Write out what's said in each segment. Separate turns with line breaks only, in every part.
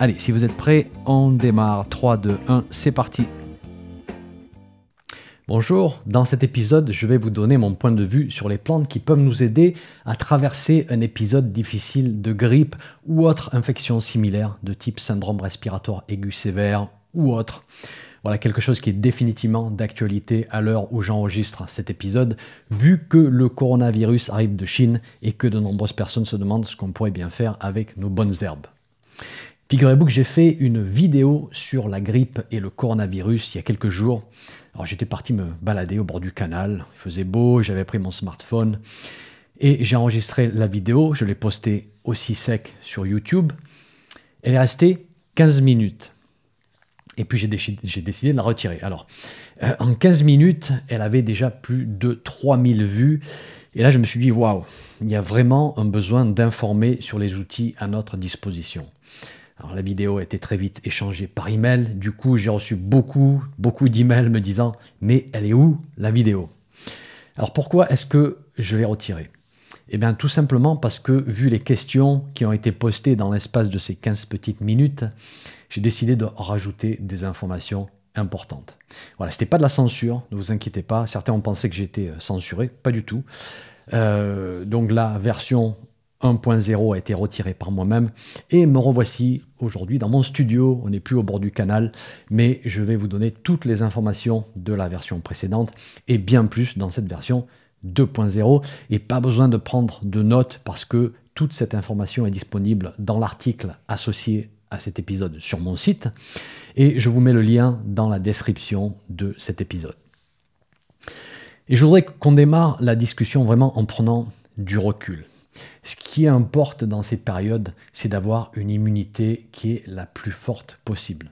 Allez, si vous êtes prêts, on démarre. 3, 2, 1, c'est parti. Bonjour, dans cet épisode, je vais vous donner mon point de vue sur les plantes qui peuvent nous aider à traverser un épisode difficile de grippe ou autre infection similaire de type syndrome respiratoire aigu sévère ou autre. Voilà quelque chose qui est définitivement d'actualité à l'heure où j'enregistre cet épisode, vu que le coronavirus arrive de Chine et que de nombreuses personnes se demandent ce qu'on pourrait bien faire avec nos bonnes herbes. Figurez-vous que j'ai fait une vidéo sur la grippe et le coronavirus il y a quelques jours. Alors j'étais parti me balader au bord du canal, il faisait beau, j'avais pris mon smartphone et j'ai enregistré la vidéo, je l'ai postée aussi sec sur YouTube. Elle est restée 15 minutes. Et puis j'ai décidé, de la retirer. Alors, euh, en 15 minutes, elle avait déjà plus de 3000 vues. Et là, je me suis dit, waouh, il y a vraiment un besoin d'informer sur les outils à notre disposition. Alors la vidéo a été très vite échangée par email. Du coup, j'ai reçu beaucoup, beaucoup d'emails me disant Mais elle est où la vidéo? Alors pourquoi est-ce que je l'ai retirée? Eh bien, tout simplement parce que, vu les questions qui ont été postées dans l'espace de ces 15 petites minutes, j'ai décidé de rajouter des informations importantes. Voilà, c'était pas de la censure, ne vous inquiétez pas. Certains ont pensé que j'étais euh, censuré, pas du tout. Euh, donc la version 1.0 a été retiré par moi-même et me revoici aujourd'hui dans mon studio. On n'est plus au bord du canal, mais je vais vous donner toutes les informations de la version précédente et bien plus dans cette version 2.0 et pas besoin de prendre de notes parce que toute cette information est disponible dans l'article associé à cet épisode sur mon site et je vous mets le lien dans la description de cet épisode. Et je voudrais qu'on démarre la discussion vraiment en prenant du recul. Ce qui importe dans ces périodes, c'est d'avoir une immunité qui est la plus forte possible.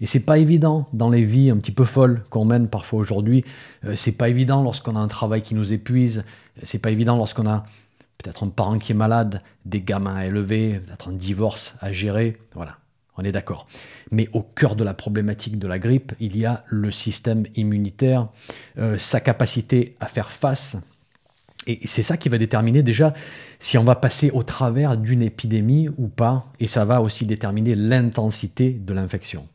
Et c'est pas évident dans les vies un petit peu folles qu'on mène parfois aujourd'hui. Euh, c'est pas évident lorsqu'on a un travail qui nous épuise. C'est pas évident lorsqu'on a peut-être un parent qui est malade, des gamins à élever, peut-être un divorce à gérer. Voilà, on est d'accord. Mais au cœur de la problématique de la grippe, il y a le système immunitaire, euh, sa capacité à faire face et c'est ça qui va déterminer déjà si on va passer au travers d'une épidémie ou pas, et ça va aussi déterminer l'intensité de l'infection.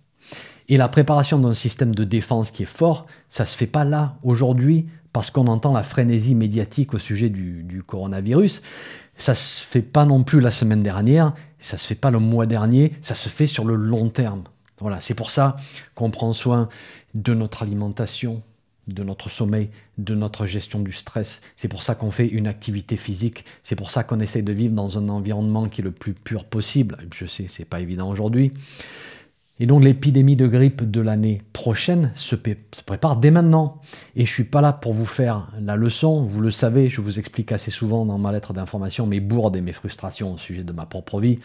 Et la préparation d'un système de défense qui est fort, ça ne se fait pas là, aujourd'hui, parce qu'on entend la frénésie médiatique au sujet du, coronavirus. Ça ne se fait pas non plus la semaine dernière, ça ne se fait pas le mois dernier, ça se fait sur le long terme. Voilà, c'est pour ça qu'on prend soin de notre alimentation, de notre sommeil, de notre gestion du stress. C'est pour ça qu'on fait une activité physique. C'est pour ça qu'on essaie de vivre dans un environnement qui est le plus pur possible. Je sais, c'est pas évident aujourd'hui. Et donc l'épidémie de grippe de l'année prochaine se, prépare dès maintenant. Et je suis pas là pour vous faire la leçon, vous le savez, je vous explique assez souvent dans ma lettre d'information mes bourdes et mes frustrations au sujet de ma propre vie.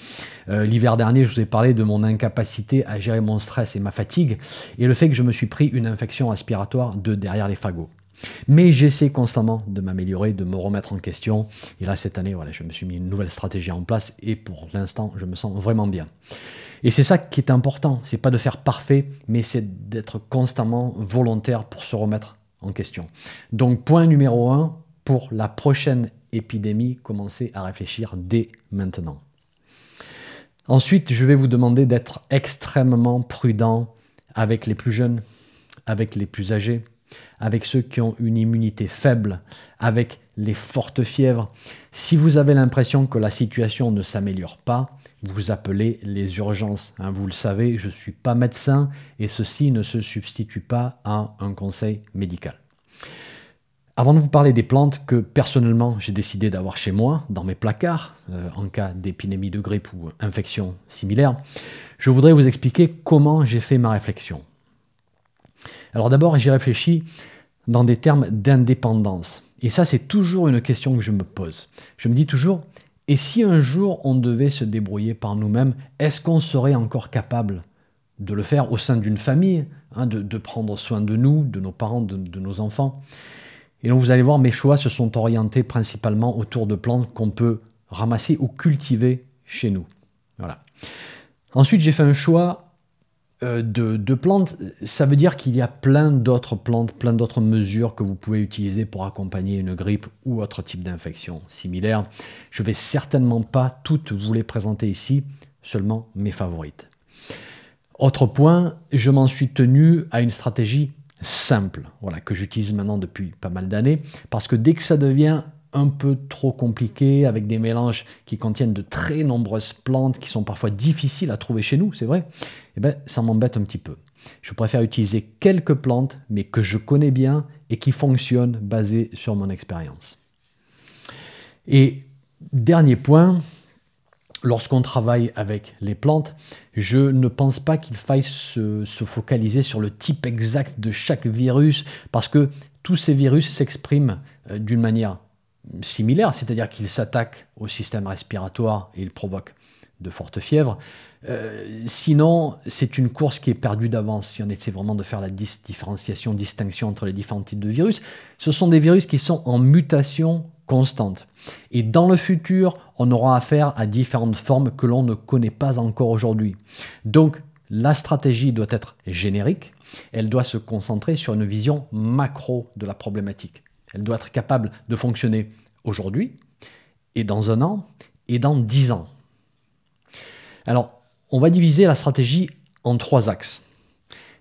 Euh, l'hiver dernier, je vous ai parlé de mon incapacité à gérer mon stress et ma fatigue, et le fait que je me suis pris une infection respiratoire de derrière les fagots. Mais j'essaie constamment de m'améliorer, de me remettre en question. Et là, cette année, voilà, je me suis mis une nouvelle stratégie en place et pour l'instant, je me sens vraiment bien. Et c'est ça qui est important, c'est pas de faire parfait, mais c'est d'être constamment volontaire pour se remettre en question. Donc point numéro un, pour la prochaine épidémie, commencez à réfléchir dès maintenant. Ensuite, je vais vous demander d'être extrêmement prudent avec les plus jeunes, avec les plus âgés, avec ceux qui ont une immunité faible, avec les fortes fièvres. Si vous avez l'impression que la situation ne s'améliore pas, vous appelez les urgences. Hein, vous le savez, je ne suis pas médecin et ceci ne se substitue pas à un conseil médical. Avant de vous parler des plantes que personnellement j'ai décidé d'avoir chez moi, dans mes placards, euh, en cas d'épidémie de grippe ou infection similaire, je voudrais vous expliquer comment j'ai fait ma réflexion. Alors d'abord, j'ai réfléchi dans des termes d'indépendance. Et ça, c'est toujours une question que je me pose. Je me dis toujours, et si un jour on devait se débrouiller par nous-mêmes, est-ce qu'on serait encore capable de le faire au sein d'une famille, hein, de, prendre soin de nous, de nos parents, de, de nos enfants? Et donc vous allez voir, mes choix se sont orientés principalement autour de plantes qu'on peut ramasser ou cultiver chez nous. Voilà. Ensuite, j'ai fait un choix euh, de, plantes, ça veut dire qu'il y a plein d'autres plantes, plein d'autres mesures que vous pouvez utiliser pour accompagner une grippe ou autre type d'infection similaire. Je vais certainement pas toutes vous les présenter ici, seulement mes favorites. Autre point, je m'en suis tenu à une stratégie simple, voilà, que j'utilise maintenant depuis pas mal d'années, parce que dès que ça devient un peu trop compliqué, avec des mélanges qui contiennent de très nombreuses plantes qui sont parfois difficiles à trouver chez nous, c'est vrai, eh ben, ça m'embête un petit peu. Je préfère utiliser quelques plantes, mais que je connais bien et qui fonctionnent basées sur mon expérience. Et dernier point, lorsqu'on travaille avec les plantes, je ne pense pas qu'il faille se, se, focaliser sur le type exact de chaque virus, parce que tous ces virus s'expriment euh, d'une manière similaire, c'est-à-dire qu'il s'attaque au système respiratoire et il provoque de fortes fièvres. Euh, sinon, c'est une course qui est perdue d'avance si on essaie vraiment de faire la différenciation, distinction entre les différents types de virus. Ce sont des virus qui sont en mutation constante. Et dans le futur, on aura affaire à différentes formes que l'on ne connaît pas encore aujourd'hui. Donc, la stratégie doit être générique, elle doit se concentrer sur une vision macro de la problématique. Elle doit être capable de fonctionner aujourd'hui, et dans un an, et dans dix ans. Alors, on va diviser la stratégie en trois axes.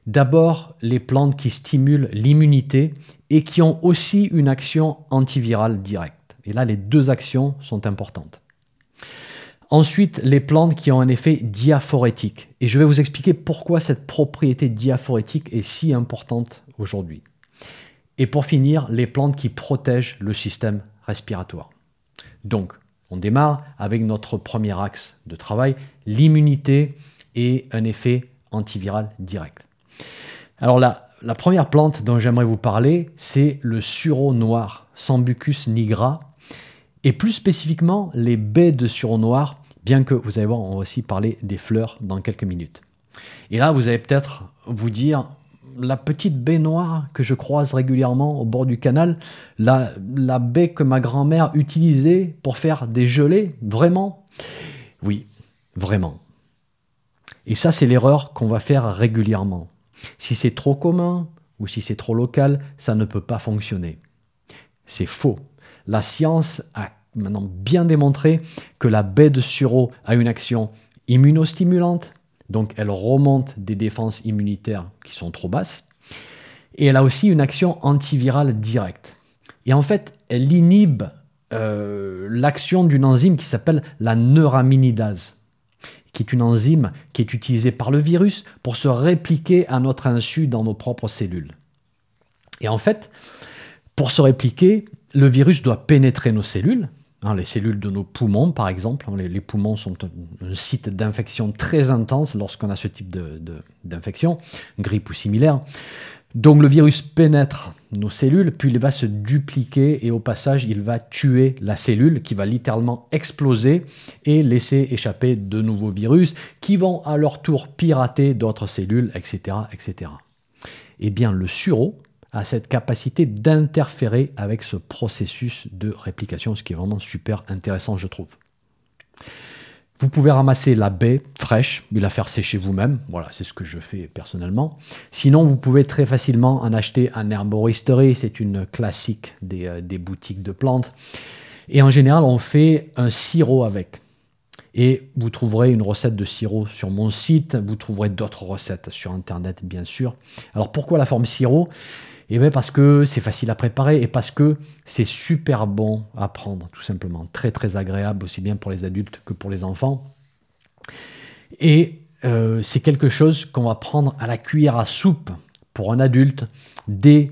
D'abord, les plantes qui stimulent l'immunité et qui ont aussi une action antivirale directe. Et là, les deux actions sont importantes. Ensuite, les plantes qui ont un effet diaphorétique. Et je vais vous expliquer pourquoi cette propriété diaphorétique est si importante aujourd'hui. Et pour finir, les plantes qui protègent le système respiratoire. Donc, on démarre avec notre premier axe de travail, l'immunité et un effet antiviral direct. Alors la, la première plante dont j'aimerais vous parler, c'est le sureau noir, Sambucus nigra, et plus spécifiquement les baies de sureau noir, bien que vous allez voir, on va aussi parler des fleurs dans quelques minutes. Et là, vous allez peut-être vous dire, la petite baie noire que je croise régulièrement au bord du canal, la, baie que ma grand-mère utilisait pour faire des gelées, vraiment? Oui, vraiment. Et ça, c'est l'erreur qu'on va faire régulièrement. Si c'est trop commun ou si c'est trop local, ça ne peut pas fonctionner. C'est faux. La science a maintenant bien démontré que la baie de sureau a une action immunostimulante, donc elle remonte des défenses immunitaires qui sont trop basses. Et elle a aussi une action antivirale directe. Et en fait, elle inhibe euh, l'action d'une enzyme qui s'appelle la neuraminidase, qui est une enzyme qui est utilisée par le virus pour se répliquer à notre insu dans nos propres cellules. Et en fait, pour se répliquer, le virus doit pénétrer nos cellules, Hein, les cellules de nos poumons, par exemple. Hein, les, poumons sont un, site d'infection très intense lorsqu'on a ce type d'infection, grippe ou similaire. Donc le virus pénètre nos cellules, puis il va se dupliquer et au passage, il va tuer la cellule qui va littéralement exploser et laisser échapper de nouveaux virus qui vont à leur tour pirater d'autres cellules, etc., etc. Eh bien, le sureau, cette capacité d'interférer avec ce processus de réplication, ce qui est vraiment super intéressant, je trouve. Vous pouvez ramasser la baie fraîche et la faire sécher vous-même. Voilà, c'est ce que je fais personnellement. Sinon, vous pouvez très facilement en acheter en herboristerie. C'est une classique des, euh, des, boutiques de plantes. Et en général, on fait un sirop avec. Et vous trouverez une recette de sirop sur mon site. Vous trouverez d'autres recettes sur Internet, bien sûr. Alors, pourquoi la forme sirop? Eh bien parce que c'est facile à préparer et parce que c'est super bon à prendre, tout simplement. Très très agréable, aussi bien pour les adultes que pour les enfants. Et euh, c'est quelque chose qu'on va prendre à la cuillère à soupe pour un adulte dès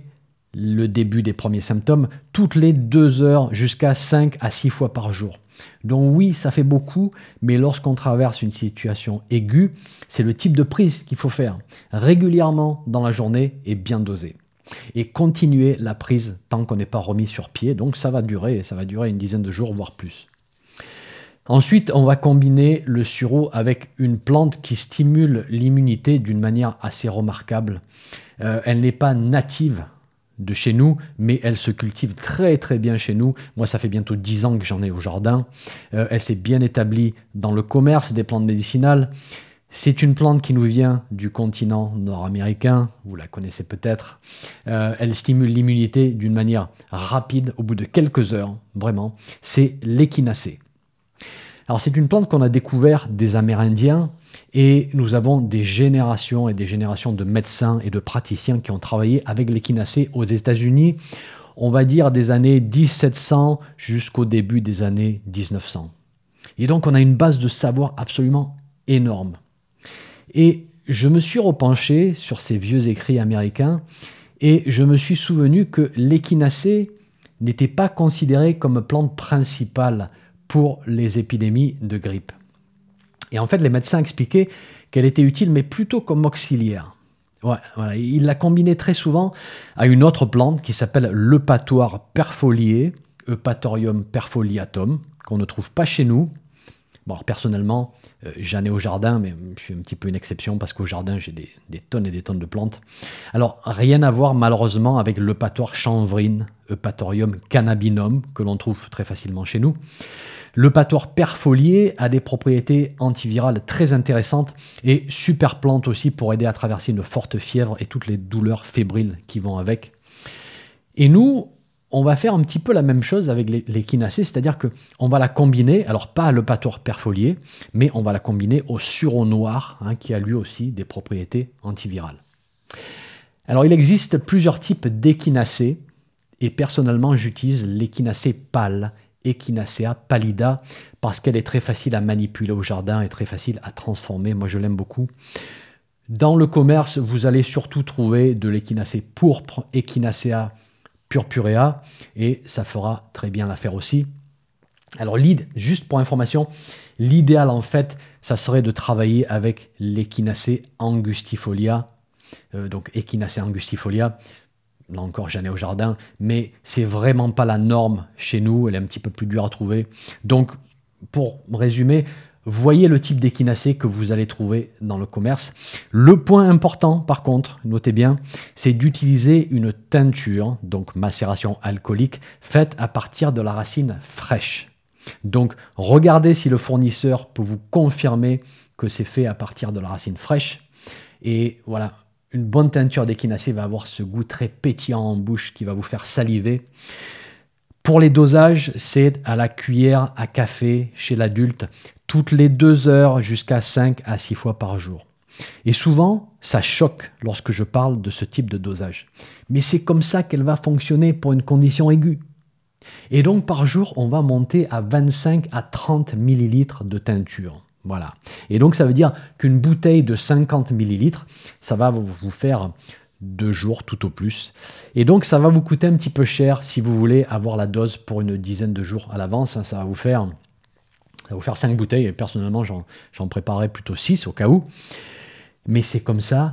le début des premiers symptômes, toutes les deux heures jusqu'à 5 à 6 fois par jour. Donc oui, ça fait beaucoup, mais lorsqu'on traverse une situation aiguë, c'est le type de prise qu'il faut faire régulièrement dans la journée et bien dosé et continuer la prise tant qu'on n'est pas remis sur pied. Donc ça va durer, ça va durer une dizaine de jours, voire plus. Ensuite, on va combiner le sureau avec une plante qui stimule l'immunité d'une manière assez remarquable. Euh, elle n'est pas native de chez nous, mais elle se cultive très très bien chez nous. Moi, ça fait bientôt 10 ans que j'en ai au jardin. Euh, elle s'est bien établie dans le commerce des plantes médicinales. C'est une plante qui nous vient du continent nord-américain, vous la connaissez peut-être. Euh, elle stimule l'immunité d'une manière rapide au bout de quelques heures, vraiment. C'est l'échinacée. Alors c'est une plante qu'on a découvert des Amérindiens et nous avons des générations et des générations de médecins et de praticiens qui ont travaillé avec l'échinacée aux États-Unis, on va dire des années 1700 jusqu'au début des années 1900. Et donc on a une base de savoir absolument énorme. Et je me suis repenché sur ces vieux écrits américains et je me suis souvenu que l'échinacée n'était pas considérée comme plante principale pour les épidémies de grippe. Et en fait, les médecins expliquaient qu'elle était utile, mais plutôt comme auxiliaire. Il la combinait très souvent à une autre plante qui s'appelle l'eupatoire perfolié, Eupatorium perfoliatum, qu'on ne trouve pas chez nous. Personnellement, euh, j'en ai au jardin, mais je suis un petit peu une exception parce qu'au jardin, j'ai des, tonnes et des tonnes de plantes. Alors, rien à voir malheureusement avec l'eupatoire chanvrine, Eupatorium cannabinum, que l'on trouve très facilement chez nous. Le patoire perfolié a des propriétés antivirales très intéressantes et super plante aussi pour aider à traverser une forte fièvre et toutes les douleurs fébriles qui vont avec. Et nous, on va faire un petit peu la même chose avec l'échinacée, c'est-à-dire qu'on va la combiner, alors pas le patoire perfolié, mais on va la combiner au sureau noir, hein, qui a lui aussi des propriétés antivirales. Alors il existe plusieurs types d'échinacées, et personnellement j'utilise l'échinacée pâle Echinacea pallida parce qu'elle est très facile à manipuler au jardin et très facile à transformer. Moi, je l'aime beaucoup. Dans le commerce, vous allez surtout trouver de l'échinacée pourpre, Echinacea purpurea, et ça fera très bien l'affaire aussi. Alors, juste pour information, l'idéal en fait, ça serait de travailler avec l'échinacée angustifolia, euh, donc Echinacea angustifolia, là encore j'en ai au jardin, mais c'est vraiment pas la norme chez nous, elle est un petit peu plus dure à trouver. Donc, pour résumer, voyez le type d'échinacée que vous allez trouver dans le commerce. Le point important, par contre, notez bien, c'est d'utiliser une teinture, donc macération alcoolique, faite à partir de la racine fraîche. Donc, regardez si le fournisseur peut vous confirmer que c'est fait à partir de la racine fraîche. Et voilà, une bonne teinture d'échinacée va avoir ce goût très pétillant en bouche qui va vous faire saliver. Pour les dosages, c'est à la cuillère à café chez l'adulte, toutes les deux heures jusqu'à 5 à 6 fois par jour. Et souvent, ça choque lorsque je parle de ce type de dosage. Mais c'est comme ça qu'elle va fonctionner pour une condition aiguë. Et donc par jour, on va monter à 25 à 30 millilitres de teinture. Voilà. Et donc ça veut dire qu'une bouteille de 50 millilitres, ça va vous faire deux jours tout au plus. Et donc ça va vous coûter un petit peu cher si vous voulez avoir la dose pour une dizaine de jours à l'avance. Ça va vous faire vous faire 5 bouteilles et personnellement j'en préparerai plutôt 6 au cas où. Mais c'est comme ça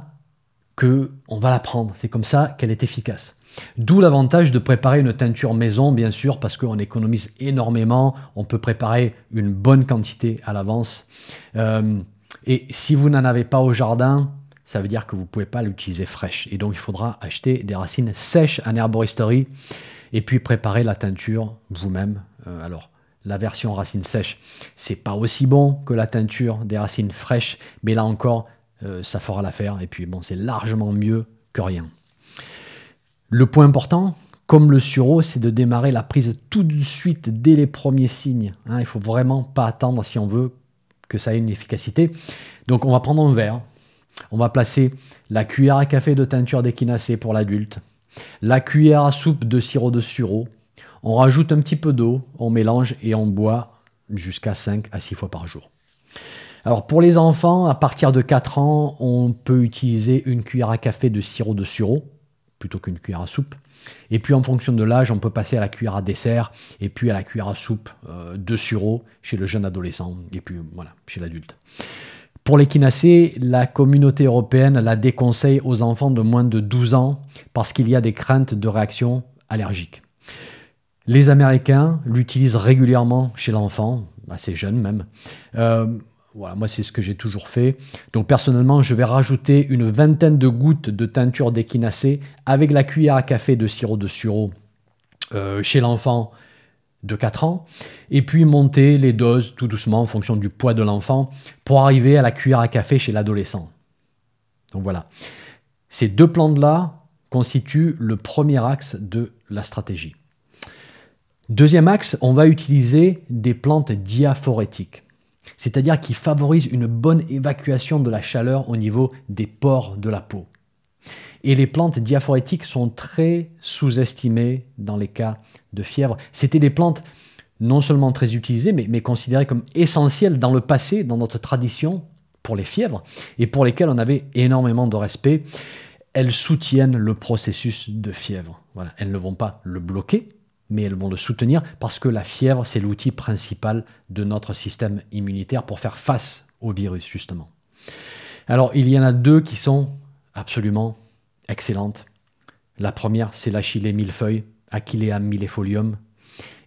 que on va la prendre. C'est comme ça qu'elle est efficace. D'où l'avantage de préparer une teinture maison, bien sûr, parce qu'on économise énormément, on peut préparer une bonne quantité à l'avance. Euh, et si vous n'en avez pas au jardin, ça veut dire que vous ne pouvez pas l'utiliser fraîche. Et donc il faudra acheter des racines sèches en herboristerie et puis préparer la teinture vous-même. Euh, alors, la version racine sèche, c'est pas aussi bon que la teinture des racines fraîches, mais là encore, euh, ça fera l'affaire. Et puis bon, c'est largement mieux que rien. Le point important, comme le sureau, c'est de démarrer la prise tout de suite dès les premiers signes. Hein. il faut vraiment pas attendre si on veut que ça ait une efficacité. Donc on va prendre un verre, on va placer la cuillère à café de teinture d'échinacée pour l'adulte, la cuillère à soupe de sirop de sureau, on rajoute un petit peu d'eau, on mélange et on boit jusqu'à 5 à 6 fois par jour. Alors pour les enfants, à partir de 4 ans, on peut utiliser une cuillère à café de sirop de sureau plutôt qu'une cuillère à soupe. Et puis en fonction de l'âge, on peut passer à la cuillère à dessert et puis à la cuillère à soupe euh, de sureau chez le jeune adolescent et puis voilà, chez l'adulte. Pour l'échinacée, la communauté européenne la déconseille aux enfants de moins de 12 ans parce qu'il y a des craintes de réaction allergiques. Les Américains l'utilisent régulièrement chez l'enfant, assez jeune même. Euh, voilà, moi c'est ce que j'ai toujours fait. Donc personnellement, je vais rajouter une vingtaine de gouttes de teinture d'échinacée avec la cuillère à café de sirop de sureau euh, chez l'enfant de 4 ans, et puis monter les doses tout doucement en fonction du poids de l'enfant pour arriver à la cuillère à café chez l'adolescent. Donc voilà. Ces deux plantes-là constituent le premier axe de la stratégie. Deuxième axe, on va utiliser des plantes diaphorétiques, c'est-à-dire qui favorisent une bonne évacuation de la chaleur au niveau des pores de la peau. Et les plantes diaphorétiques sont très sous-estimées dans les cas de fièvre. C'était des plantes non seulement très utilisées, mais, considérées comme essentielles dans le passé, dans notre tradition, pour les fièvres, et pour lesquelles on avait énormément de respect. Elles soutiennent le processus de fièvre. Elles ne vont pas le bloquer, mais elles vont le soutenir parce que la fièvre, c'est l'outil principal de notre système immunitaire pour faire face au virus, justement. Alors, il y en a deux qui sont absolument excellentes. La première, c'est l'achillée millefeuille, Achillea millefolium.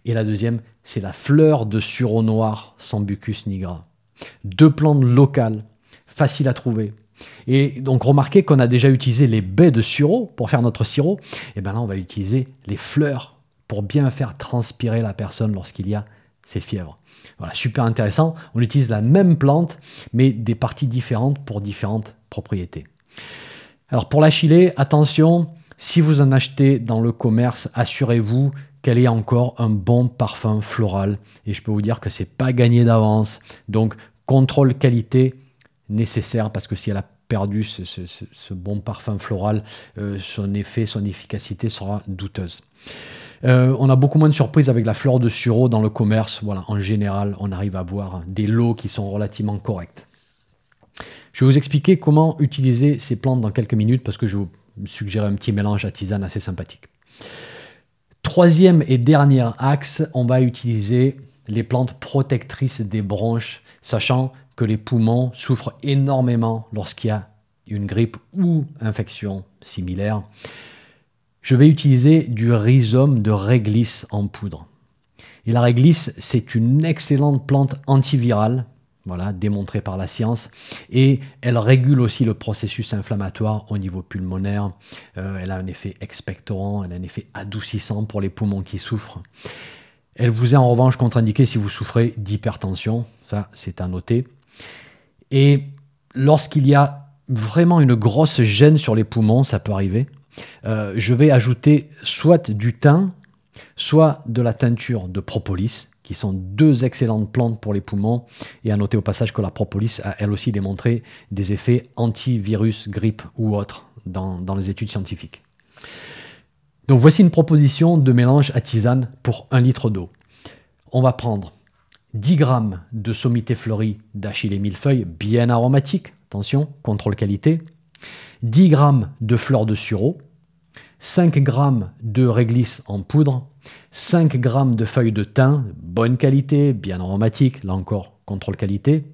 Et la deuxième, c'est la fleur de sureau noir, Sambucus nigra. Deux plantes locales, faciles à trouver. Et donc remarquez qu'on a déjà utilisé les baies de sureau pour faire notre sirop. Et bien là, on va utiliser les fleurs pour bien faire transpirer la personne lorsqu'il y a ces fièvres. Voilà, super intéressant. On utilise la même plante, mais des parties différentes pour différentes propriétés. Alors pour l'achillée, attention, si vous en achetez dans le commerce, assurez-vous qu'elle ait encore un bon parfum floral. Et je peux vous dire que c'est pas gagné d'avance. Donc contrôle qualité nécessaire parce que si elle a perdu ce, bon parfum floral, euh, son effet, son efficacité sera douteuse. Euh, on a beaucoup moins de surprises avec la fleur de sureau dans le commerce. En général, on arrive à avoir des lots qui sont relativement corrects. Je vais vous expliquer comment utiliser ces plantes dans quelques minutes parce que je vous suggérer un petit mélange à tisane assez sympathique. Troisième et dernier axe, on va utiliser les plantes protectrices des bronches, sachant que les poumons souffrent énormément lorsqu'il y a une grippe ou infection similaire je vais utiliser du rhizome de réglisse en poudre. Et la réglisse, c'est une excellente plante antivirale, voilà, démontrée par la science, et elle régule aussi le processus inflammatoire au niveau pulmonaire. Euh, elle a un effet expectorant, elle a un effet adoucissant pour les poumons qui souffrent. Elle vous est en revanche contre-indiquée si vous souffrez d'hypertension, ça c'est à noter. Et lorsqu'il y a vraiment une grosse gêne sur les poumons, ça peut arriver, euh, je vais ajouter soit du thym, soit de la teinture de propolis, qui sont deux excellentes plantes pour les poumons. Et à noter au passage que la propolis a elle aussi démontré des effets antivirus, grippe ou autres dans, les études scientifiques. Donc voici une proposition de mélange à tisane pour un litre d'eau. On va prendre 10 g de sommité fleurie d'achillée millefeuille bien aromatique, attention, contrôle qualité, 10 g de fleurs de sureau, 5 g de réglisse en poudre, 5 g de feuilles de thym, bonne qualité, bien aromatique, là encore contrôle qualité,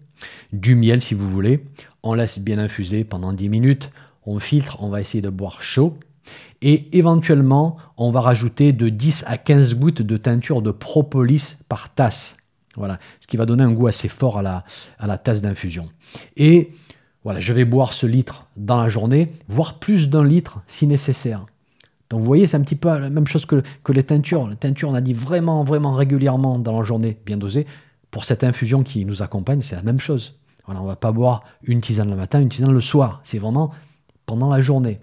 du miel si vous voulez, on laisse bien infuser pendant 10 minutes, on filtre, on va essayer de boire chaud, et éventuellement on va rajouter de 10 à 15 gouttes de teinture de propolis par tasse. Voilà, ce qui va donner un goût assez fort à la, à la tasse d'infusion. Et voilà, je vais boire ce litre dans la journée, voire plus d'un litre si nécessaire. Donc vous voyez, c'est un petit peu la même chose que, les teintures. La teinture, on a dit vraiment, vraiment régulièrement dans la journée, bien dosée. Pour cette infusion qui nous accompagne, c'est la même chose. On ne va pas boire une tisane le matin, une tisane le soir. C'est vraiment pendant la journée.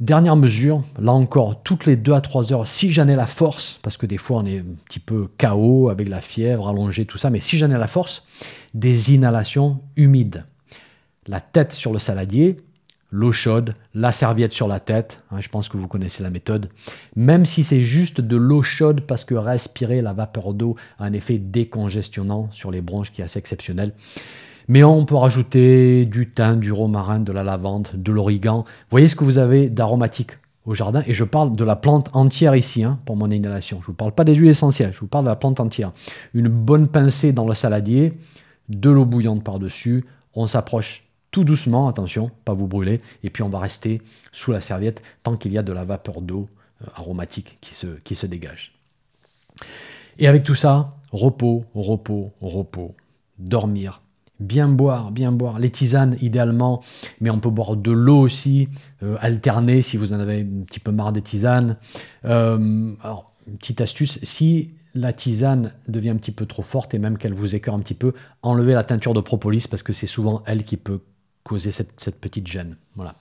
Dernière mesure, là encore, toutes les 2 à 3 heures, si j'en ai la force, parce que des fois on est un petit peu KO avec la fièvre, allongé, tout ça, mais si j'en ai la force, des inhalations humides la tête sur le saladier, l'eau chaude, la serviette sur la tête. Hein, je pense que vous connaissez la méthode. Même si c'est juste de l'eau chaude parce que respirer la vapeur d'eau a un effet décongestionnant sur les bronches qui est assez exceptionnel. Mais on peut rajouter du thym, du romarin, de la lavande, de l'origan. Voyez ce que vous avez d'aromatique au jardin? Et je parle de la plante entière ici hein, pour mon inhalation. Je ne vous parle pas des huiles essentielles, je vous parle de la plante entière. Une bonne pincée dans le saladier, de l'eau bouillante par-dessus. On s'approche tout doucement, attention, pas vous brûler, et puis on va rester sous la serviette tant qu'il y a de la vapeur d'eau euh, aromatique qui se, qui se dégage. Et avec tout ça, repos, repos, repos, dormir, bien boire, bien boire. Les tisanes, idéalement, mais on peut boire de l'eau aussi, euh, alterner si vous en avez un petit peu marre des tisanes. Euh, alors, petite astuce, si la tisane devient un petit peu trop forte et même qu'elle vous écœure un petit peu, enlevez la teinture de propolis parce que c'est souvent elle qui peut causer cette, petite gêne. Voilà.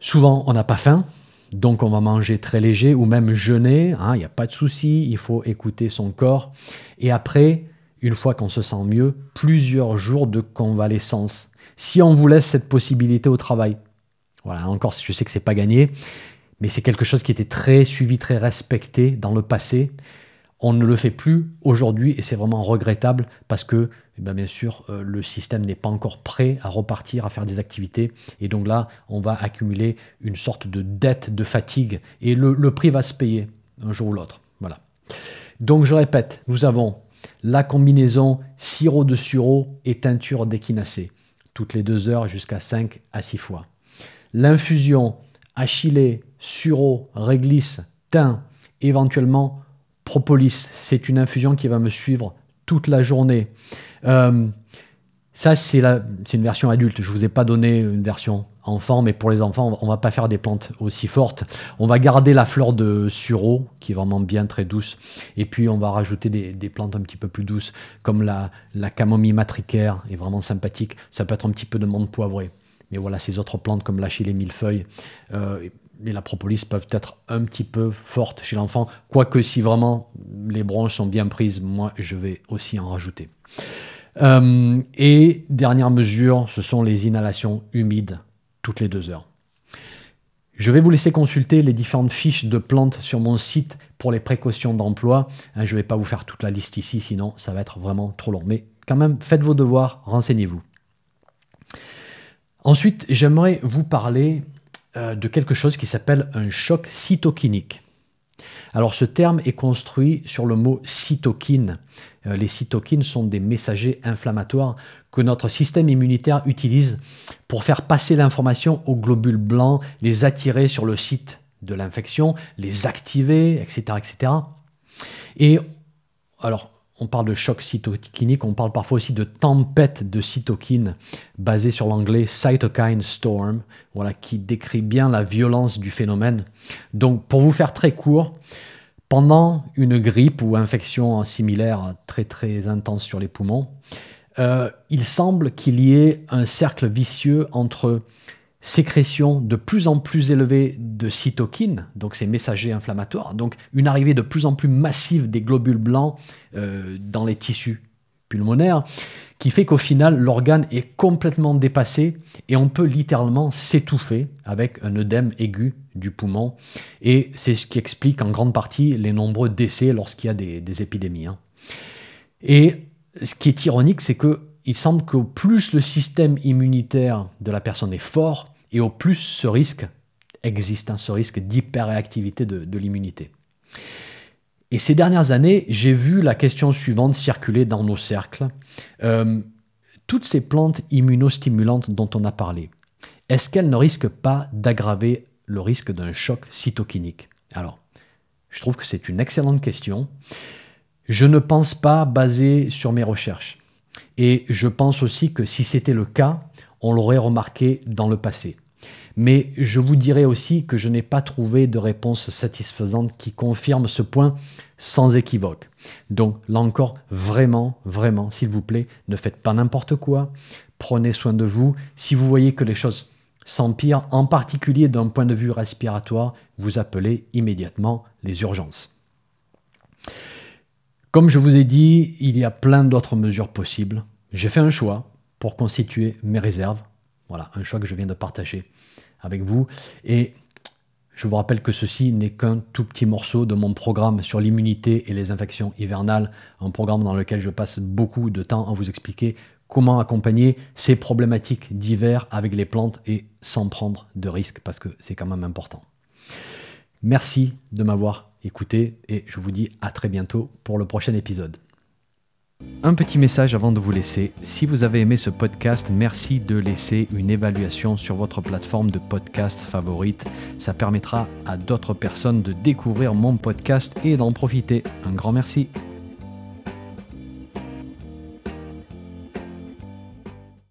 Souvent, on n'a pas faim, donc on va manger très léger ou même jeûner. Hein, il n'y a pas de souci, il faut écouter son corps. Et après, une fois qu'on se sent mieux, plusieurs jours de convalescence. Si on vous laisse cette possibilité au travail, voilà, encore, je sais que c'est pas gagné, mais c'est quelque chose qui était très suivi, très respecté dans le passé. On ne le fait plus aujourd'hui et c'est vraiment regrettable parce que, eh bien, bien, sûr, euh, le système n'est pas encore prêt à repartir, à faire des activités. Et donc là, on va accumuler une sorte de dette, de fatigue et le, le prix va se payer un jour ou l'autre. Voilà. Donc je répète, nous avons la combinaison sirop de sureau et teinture d'échinacée, toutes les deux heures jusqu'à 5 à 6 fois. L'infusion achillée, sureau, réglisse, thym, éventuellement propolis. C'est une infusion qui va me suivre toute la journée. Euh, ça, c'est une version adulte. Je ne vous ai pas donné une version enfant, mais pour les enfants, on ne va pas faire des plantes aussi fortes. On va garder la fleur de sureau, qui est vraiment bien très douce. Et puis, on va rajouter des, plantes un petit peu plus douces, comme la, la camomille matricaire, est vraiment sympathique. Ça peut être un petit peu de menthe poivrée. Mais voilà, ces autres plantes comme l'achille et millefeuille euh, et la propolis peuvent être un petit peu fortes chez l'enfant. Quoique, si vraiment les bronches sont bien prises, moi, je vais aussi en rajouter. Euh, et dernière mesure, ce sont les inhalations humides toutes les deux heures. Je vais vous laisser consulter les différentes fiches de plantes sur mon site pour les précautions d'emploi. Hein, je ne vais pas vous faire toute la liste ici, sinon ça va être vraiment trop long. Mais quand même, faites vos devoirs, renseignez-vous. Ensuite, j'aimerais vous parler euh, de quelque chose qui s'appelle un choc cytokinique. Alors ce terme est construit sur le mot cytokine. Euh, les cytokines sont des messagers inflammatoires que notre système immunitaire utilise pour faire passer l'information aux globules blancs, les attirer sur le site de l'infection, les activer, etc. etc. Et alors, on parle de choc cytokinique, on parle parfois aussi de tempête de cytokines, basée sur l'anglais cytokine storm, voilà, qui décrit bien la violence du phénomène. Donc, pour vous faire très court, pendant une grippe ou infection similaire très très intense sur les poumons, euh, il semble qu'il y ait un cercle vicieux entre sécrétion de plus en plus élevée de cytokines, donc ces messagers inflammatoires, donc une arrivée de plus en plus massive des globules blancs euh, dans les tissus pulmonaires, qui fait qu'au final, l'organe est complètement dépassé et on peut littéralement s'étouffer avec un œdème aigu du poumon. Et c'est ce qui explique en grande partie les nombreux décès lorsqu'il y a des, épidémies. Hein. Et ce qui est ironique, c'est que il semble qu'au plus le système immunitaire de la personne est fort, et au plus ce risque existe, hein, ce risque d'hyperréactivité de, l'immunité. Et ces dernières années, j'ai vu la question suivante circuler dans nos cercles. Euh, toutes ces plantes immunostimulantes dont on a parlé, est-ce qu'elles ne risquent pas d'aggraver le risque d'un choc cytokinique? Alors, je trouve que c'est une excellente question. Je ne pense pas basé sur mes recherches. Et je pense aussi que si c'était le cas, on l'aurait remarqué dans le passé. Mais je vous dirais aussi que je n'ai pas trouvé de réponse satisfaisante qui confirme ce point sans équivoque. Donc là encore, vraiment, vraiment, s'il vous plaît, ne faites pas n'importe quoi, prenez soin de vous. Si vous voyez que les choses s'empirent, en particulier d'un point de vue respiratoire, vous appelez immédiatement les urgences. Comme je vous ai dit, il y a plein d'autres mesures possibles. J'ai fait un choix pour constituer mes réserves. Voilà, un choix que je viens de partager avec vous. Et je vous rappelle que ceci n'est qu'un tout petit morceau de mon programme sur l'immunité et les infections hivernales, un programme dans lequel je passe beaucoup de temps à vous expliquer comment accompagner ces problématiques d'hiver avec les plantes et sans prendre de risques parce que c'est quand même important. Merci de m'avoir écouté et je vous dis à très bientôt pour le prochain épisode. Un petit message avant de vous laisser. Si vous avez aimé ce podcast, merci de laisser une évaluation sur votre plateforme de podcast favorite. Ça permettra à d'autres personnes de découvrir mon podcast et d'en profiter. Un grand merci.